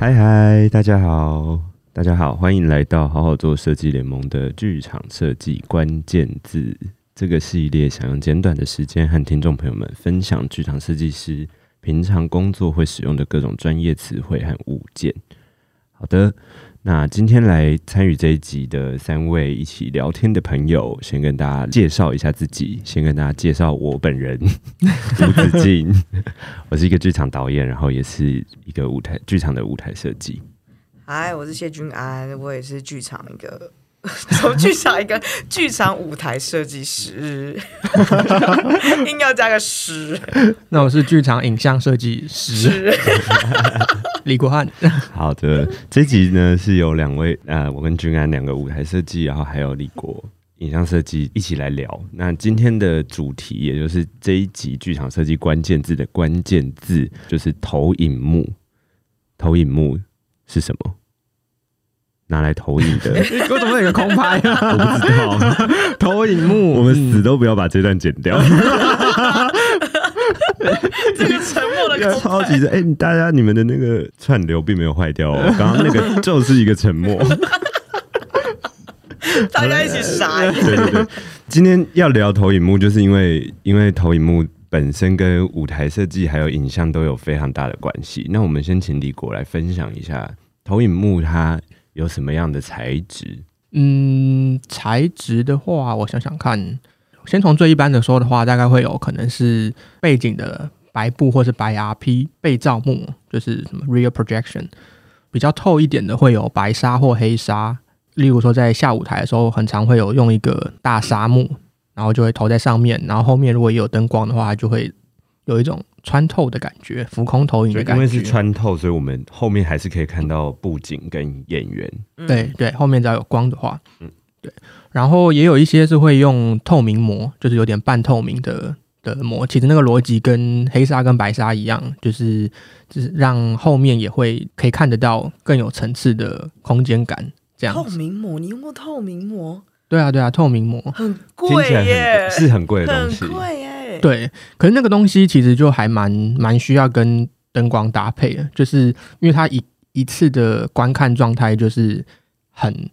嗨嗨，大家好，大家好，欢迎来到好好做设计联盟的剧场设计关键字这个系列，想用简短的时间和听众朋友们分享剧场设计师平常工作会使用的各种专业词汇和物件。好的。那今天来参与这一集的三位一起聊天的朋友，先跟大家介绍一下自己。先跟大家介绍我本人，吴子敬，我是一个剧场导演，然后也是一个舞台剧场的舞台设计。嗨，我是谢君安，我也是剧场一个。从剧场一个剧场舞台设计师，硬要加个师。那我是剧场影像设计师 李国汉。好的，这集呢是由两位呃，我跟君安两个舞台设计，然后还有李国影像设计一起来聊。那今天的主题，也就是这一集剧场设计关键字的关键字，就是投影幕。投影幕是什么？拿来投影的，我怎么有一个空拍啊？我不知道。投影幕，我们死都不要把这段剪掉。这个沉默的超级的，哎、欸，大家你们的那个串流并没有坏掉哦，刚刚那个就是一个沉默。大家一起傻眼。对对对，今天要聊投影幕，就是因为因为投影幕本身跟舞台设计还有影像都有非常大的关系。那我们先请李国来分享一下投影幕它。有什么样的材质？嗯，材质的话，我想想看，先从最一般的说的话，大概会有可能是背景的白布或是白 RP 被罩幕，就是什么 rear projection，比较透一点的会有白纱或黑纱。例如说在下舞台的时候，很常会有用一个大纱幕，然后就会投在上面，然后后面如果也有灯光的话，就会有一种。穿透的感觉，浮空投影的感觉。因为是穿透，所以我们后面还是可以看到布景跟演员。嗯、对对，后面只要有光的话，嗯，对。然后也有一些是会用透明膜，就是有点半透明的的膜。其实那个逻辑跟黑纱跟白纱一样，就是就是让后面也会可以看得到更有层次的空间感。这样。透明膜，你用过透明膜？对啊对啊，透明膜很贵耶，是很贵的东西，很贵耶。对，可是那个东西其实就还蛮蛮需要跟灯光搭配的，就是因为它一一次的观看状态就是很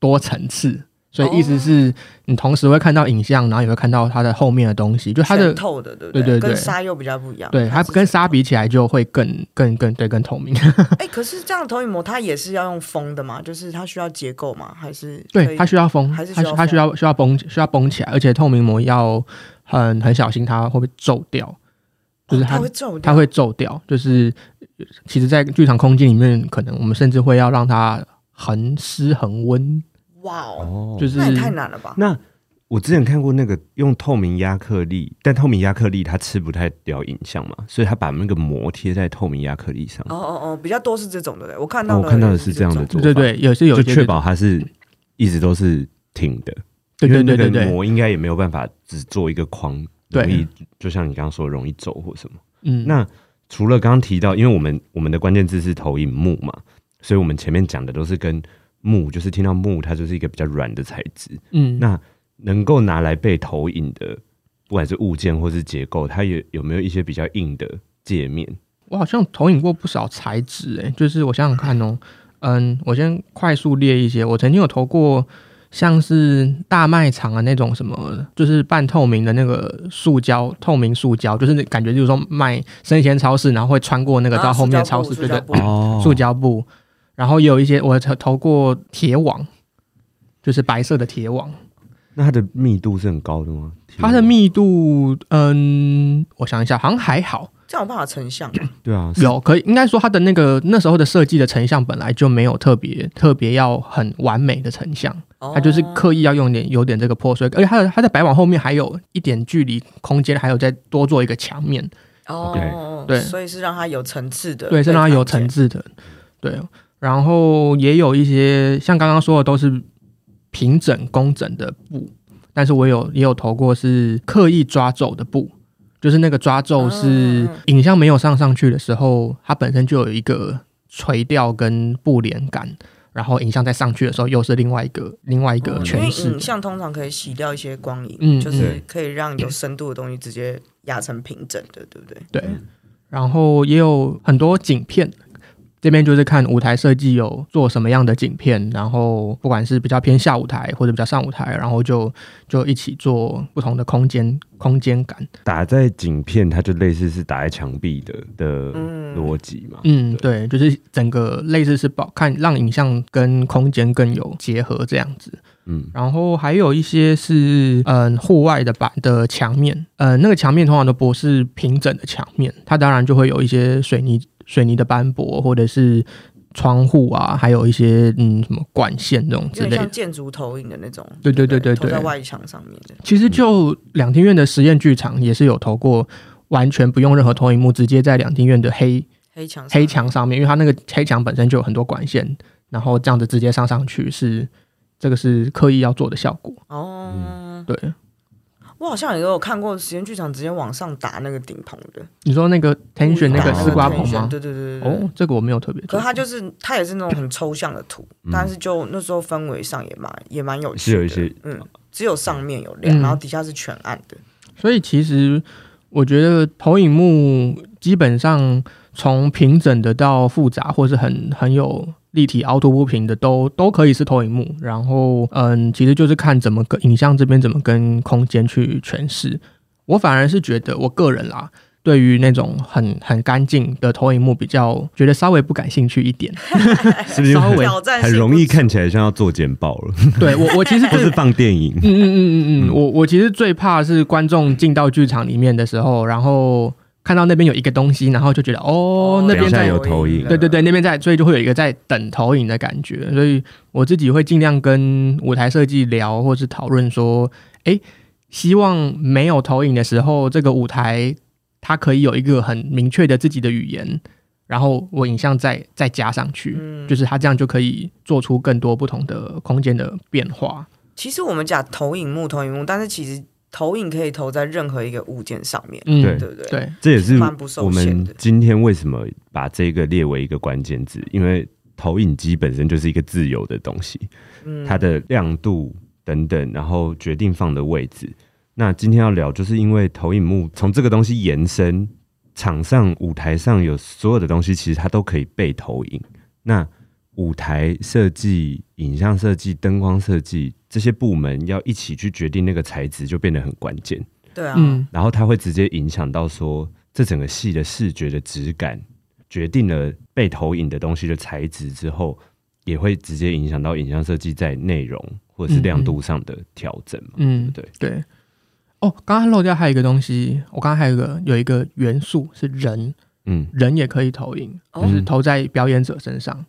多层次，所以意思是你同时会看到影像，然后也会看到它的后面的东西，就它的透的，对不对？对跟纱又比较不一样，对，它跟纱比起来就会更更更对更透明。哎，可是这样的投影膜它也是要用封的吗？就是它需要结构吗？还是对，它需要封，还是它它需要需要绷需要绷起来，而且透明膜要。很很小心，它会不会皱掉？就是它，哦、会皱掉，它会皱掉。就是其实，在剧场空间里面，可能我们甚至会要让它恒湿恒温。哇哦，就是那也太难了吧？那我之前看过那个用透明亚克力，但透明亚克力它吃不太掉影像嘛，所以它把那个膜贴在透明亚克力上。哦哦哦，比较多是这种的，我看到、哦、我看到的是这样的做法，对对，有些有就确保它是一直都是挺的。对对对对对，膜应该也没有办法只做一个框，容易就像你刚刚说容易走或什么。嗯，那除了刚刚提到，因为我们我们的关键字是投影幕嘛，所以我们前面讲的都是跟幕，就是听到幕，它就是一个比较软的材质。嗯，那能够拿来被投影的，不管是物件或是结构，它有有没有一些比较硬的界面？我好像投影过不少材质，哎，就是我想想看哦，嗯，我先快速列一些，我曾经有投过。像是大卖场的那种什么，就是半透明的那个塑胶，透明塑胶，就是感觉就是说卖生鲜超市，然后会穿过那个到后面超市，对对，哦，塑胶布。然后也有一些我投投过铁网，就是白色的铁网。那它的密度是很高的吗？它的密度，嗯，我想一下，好像还好。这样有办法成像？对啊，有可以，应该说它的那个那时候的设计的成像本来就没有特别特别要很完美的成像，它就是刻意要用点有点这个破碎，而且它的它在白网后面还有一点距离空间，还有再多做一个墙面。哦，对，所以是让它有层次的，对，是让它有层次的，对。然后也有一些像刚刚说的都是平整工整的布，但是我有也有投过是刻意抓皱的布。就是那个抓皱是影像没有上上去的时候，它本身就有一个垂钓跟布连感，然后影像再上去的时候又是另外一个另外一个诠释。因为影像通常可以洗掉一些光影，嗯，就是可以让有深度的东西直接压成平整的，对不对？对。然后也有很多景片，这边就是看舞台设计有做什么样的景片，然后不管是比较偏下舞台或者比较上舞台，然后就就一起做不同的空间空间感。打在景片，它就类似是打在墙壁的的逻辑嘛。嗯，对，就是整个类似是保看让影像跟空间更有结合这样子。嗯，然后还有一些是嗯户外的板的墙面，呃，那个墙面通常都不是平整的墙面，它当然就会有一些水泥水泥的斑驳，或者是窗户啊，还有一些嗯什么管线这种之类的，像建筑投影的那种，对对对对？对，在外墙上面的。其实就两厅院的实验剧场也是有投过，完全不用任何投影幕，直接在两厅院的黑黑墙黑墙上面，因为它那个黑墙本身就有很多管线，然后这样子直接上上去是。这个是刻意要做的效果。哦，嗯、对，我好像也有看过实验剧场直接往上打那个顶棚的。你说那个 tension 那个丝瓜棚吗？对对对对。哦，这个我没有特别。可是它就是它也是那种很抽象的图，嗯、但是就那时候氛围上也蛮也蛮有趣的。是有一些嗯，只有上面有亮，嗯、然后底下是全暗的。所以其实我觉得投影幕基本上从平整的到复杂，或是很很有。立体凹凸不平的都都可以是投影幕，然后嗯，其实就是看怎么跟影像这边怎么跟空间去诠释。我反而是觉得我个人啦，对于那种很很干净的投影幕比较觉得稍微不感兴趣一点，是不是稍微很容易看起来像要做简报了？对我我其实 不是放电影，嗯嗯嗯嗯嗯，我我其实最怕是观众进到剧场里面的时候，然后。看到那边有一个东西，然后就觉得哦，那边在有投影，对对对，那边在，所以就会有一个在等投影的感觉。所以我自己会尽量跟舞台设计聊，或是讨论说，哎，希望没有投影的时候，这个舞台它可以有一个很明确的自己的语言，然后我影像再再加上去，嗯、就是它这样就可以做出更多不同的空间的变化。其实我们讲投影幕，投影幕，但是其实。投影可以投在任何一个物件上面，嗯，对不对？对，这也是我们今天为什么把这个列为一个关键字，因为投影机本身就是一个自由的东西，嗯，它的亮度等等，然后决定放的位置。那今天要聊，就是因为投影幕从这个东西延伸，场上舞台上有所有的东西，其实它都可以被投影。那舞台设计、影像设计、灯光设计。这些部门要一起去决定那个材质，就变得很关键。对啊，嗯，然后它会直接影响到说，这整个戏的视觉的质感，决定了被投影的东西的材质之后，也会直接影响到影像设计在内容或者是亮度上的调整嘛。嗯，对对。哦，刚刚漏掉还有一个东西，我刚刚还有一个有一个元素是人，嗯，人也可以投影，就是投在表演者身上。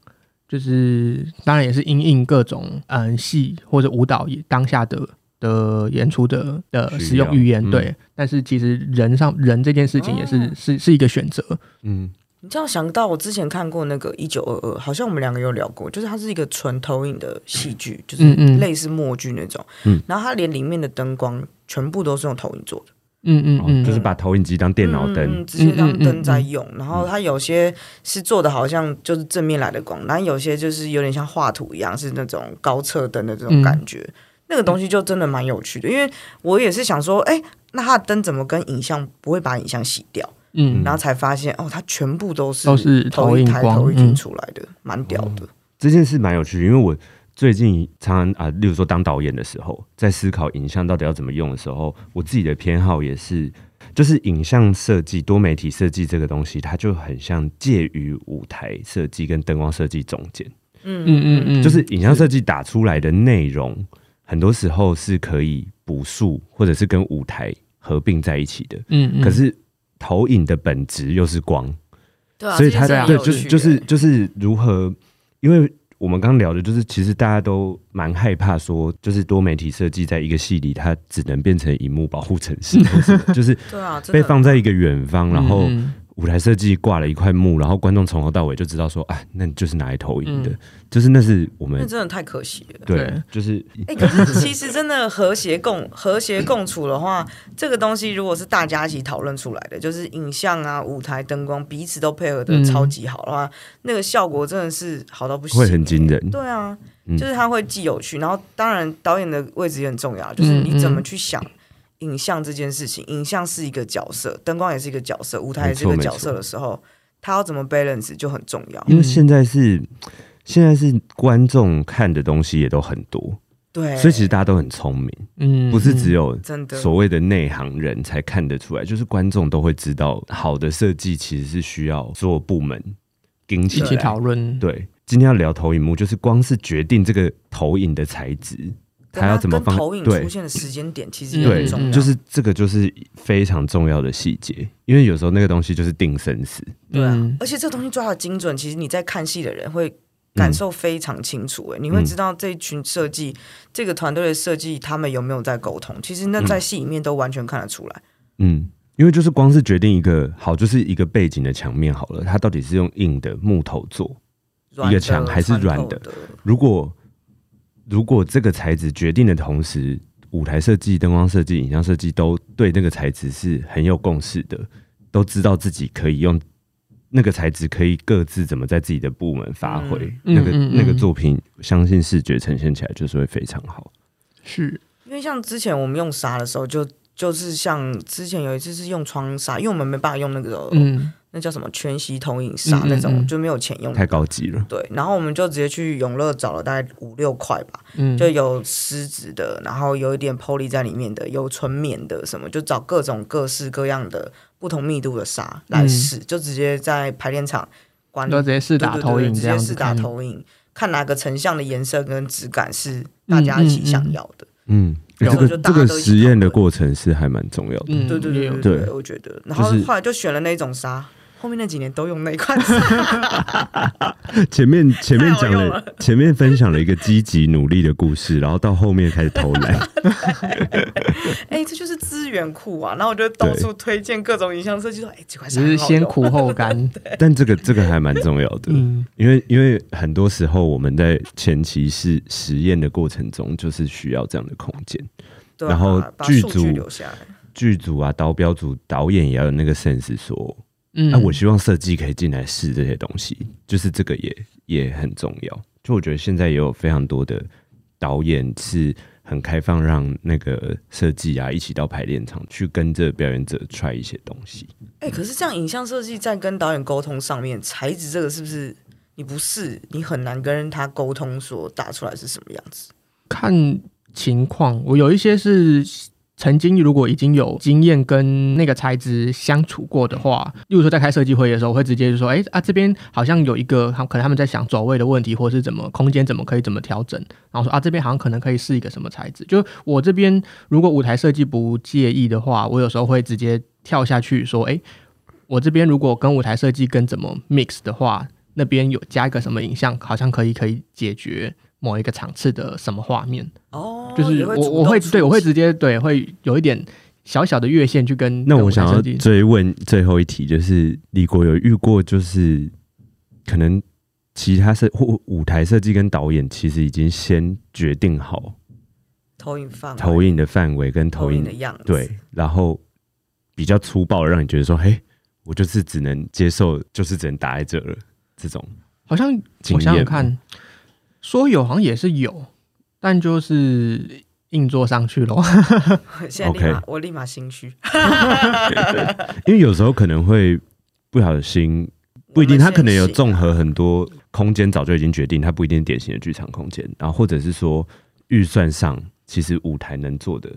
就是当然也是因应各种嗯戏或者舞蹈当下的的演出的的使用语言，嗯、对，但是其实人上人这件事情也是、哦、是是一个选择。嗯，你这样想到我之前看过那个一九二二，好像我们两个有聊过，就是它是一个纯投影的戏剧，就是类似默剧那种。嗯，然后它连里面的灯光全部都是用投影做的。嗯嗯嗯，就是把投影机当电脑灯、嗯，直接当灯在用。嗯嗯嗯、然后它有些是做的好像就是正面来的光，然后有些就是有点像画图一样，是那种高侧灯的这种感觉。嗯、那个东西就真的蛮有趣的，因为我也是想说，哎，那它的灯怎么跟影像不会把影像洗掉？嗯，然后才发现哦，它全部都是都是投影台投影出来的，蛮、嗯、屌的、哦。这件事蛮有趣，因为我。最近常常啊，例如说当导演的时候，在思考影像到底要怎么用的时候，我自己的偏好也是，就是影像设计、多媒体设计这个东西，它就很像介于舞台设计跟灯光设计中间。嗯嗯嗯嗯，就是影像设计打出来的内容，很多时候是可以补述或者是跟舞台合并在一起的。嗯嗯，可是投影的本质又是光，对啊，所以它对就是就是就是如何，因为。我们刚刚聊的就是，其实大家都蛮害怕说，就是多媒体设计在一个戏里，它只能变成荧幕保护城市，就是被放在一个远方，然后。舞台设计挂了一块幕，然后观众从头到尾就知道说，哎，那就是拿来投影的，嗯、就是那是我们，那真的太可惜了。对，对就是，哎、欸，可是 其实真的和谐共和谐共处的话，这个东西如果是大家一起讨论出来的，就是影像啊、舞台灯光彼此都配合的超级好的话，嗯、那个效果真的是好到不行，会很惊人。对啊，就是它会既有趣，然后当然导演的位置也很重要，就是你怎么去想。影像这件事情，影像是一个角色，灯光也是一个角色，舞台也是一个角色的时候，他要怎么 balance 就很重要。因为现在是现在是观众看的东西也都很多，对，所以其实大家都很聪明，嗯，不是只有真的所谓的内行人才看得出来，就是观众都会知道，好的设计其实是需要所有部门一起一起讨论。对，今天要聊投影幕，就是光是决定这个投影的材质。他要怎么放？投影出现的时间点其实也很重要，对，就是这个就是非常重要的细节，因为有时候那个东西就是定生死。对啊，而且这个东西抓的精准，其实你在看戏的人会感受非常清楚。哎，你会知道这一群设计、这个团队的设计，他们有没有在沟通？其实那在戏里面都完全看得出来。嗯，因为就是光是决定一个好，就是一个背景的墙面好了，它到底是用硬的木头做一个墙，还是软的？如果如果这个材质决定的同时，舞台设计、灯光设计、影像设计都对那个材质是很有共识的，都知道自己可以用那个材质，可以各自怎么在自己的部门发挥、嗯、那个嗯嗯嗯那个作品，相信视觉呈现起来就是会非常好。是因为像之前我们用纱的时候，就就是像之前有一次是用窗纱，因为我们没办法用那个嗯。那叫什么全息投影纱那种，就没有钱用，太高级了。对，然后我们就直接去永乐找了大概五六块吧，嗯，就有丝质的，然后有一点 poly 在里面的，有纯棉的，什么就找各种各式各样的不同密度的纱来试，就直接在排练场关，就直接试打投影，直接试打投影，看哪个成像的颜色跟质感是大家一起想要的。嗯，这个这个实验的过程是还蛮重要的。嗯对对对对，我觉得，然后后来就选了那种纱。后面那几年都用那一块。前面前面讲了，前面分享了一个积极努力的故事，然后到后面开始偷懒。哎、欸，这就是资源库啊！然后我就到处推荐各种影像设计，说：“哎、欸，这块是先苦后甘。”但这个这个还蛮重要的，嗯、因为因为很多时候我们在前期是实验的过程中，就是需要这样的空间。啊、然后剧组留下来，剧组啊，导标组、导演也要有那个 sense 说。那、我希望设计可以进来试这些东西，就是这个也也很重要。就我觉得现在也有非常多的导演是很开放，让那个设计啊一起到排练场去跟着表演者 try 一些东西。哎、欸，可是这样影像设计在跟导演沟通上面，材质这个是不是你不是，你很难跟他沟通说打出来是什么样子？看情况，我有一些是。曾经如果已经有经验跟那个材质相处过的话，例如说在开设计会议的时候，我会直接就说：“哎啊，这边好像有一个，可能他们在想走位的问题，或是怎么空间怎么可以怎么调整。”然后说：“啊，这边好像可能可以试一个什么材质。”就我这边如果舞台设计不介意的话，我有时候会直接跳下去说：“哎，我这边如果跟舞台设计跟怎么 mix 的话，那边有加一个什么影像，好像可以可以解决。”某一个场次的什么画面哦，就是我我会对我会直接对会有一点小小的越线去跟。那我想要追问最后一题，就是李国有遇过，就是可能其他设或舞台设计跟导演其实已经先决定好投影范投影的范围跟投影的样子，对，然后比较粗暴的让你觉得说，嘿，我就是只能接受，就是只能打在这了，这种好像我想想看。说有好像也是有，但就是硬做上去喽。现在立马.我立马心虚，因为有时候可能会不小心，不一定，他可能有综合很多空间，早就已经决定，它不一定典型的剧场空间，然后或者是说预算上其实舞台能做的，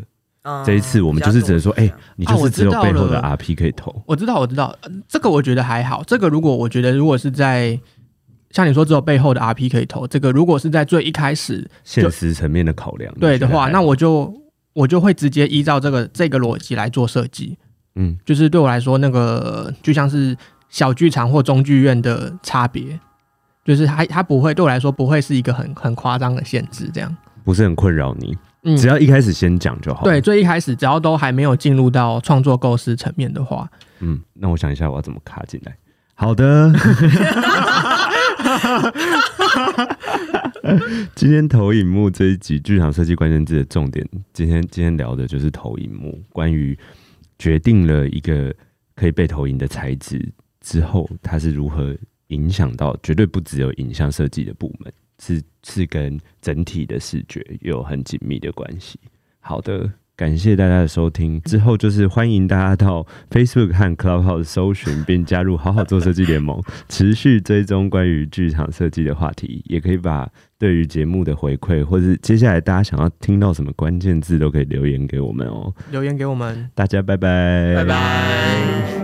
嗯、这一次我们就是只能说，哎、欸，你就是只有背后的 RP 可以投。啊、我知道，我知道，这个我觉得还好。这个如果我觉得如果是在。像你说，只有背后的 RP 可以投这个。如果是在最一开始现实层面的考量，对的话，那我就我就会直接依照这个这个逻辑来做设计。嗯，就是对我来说，那个就像是小剧场或中剧院的差别，就是它它不会对我来说不会是一个很很夸张的限制，这样不是很困扰你。嗯，只要一开始先讲就好。对，最一开始只要都还没有进入到创作构思层面的话，嗯，那我想一下我要怎么卡进来。好的。今天投影幕这一集剧场设计关键字的重点，今天今天聊的就是投影幕。关于决定了一个可以被投影的材质之后，它是如何影响到，绝对不只有影像设计的部门，是是跟整体的视觉有很紧密的关系。好的，感谢大家的收听。之后就是欢迎大家到 Facebook 和 Clubhouse 搜寻并加入好好做设计联盟，持续追踪关于剧场设计的话题。也可以把对于节目的回馈，或是接下来大家想要听到什么关键字，都可以留言给我们哦。留言给我们，大家拜拜，拜拜。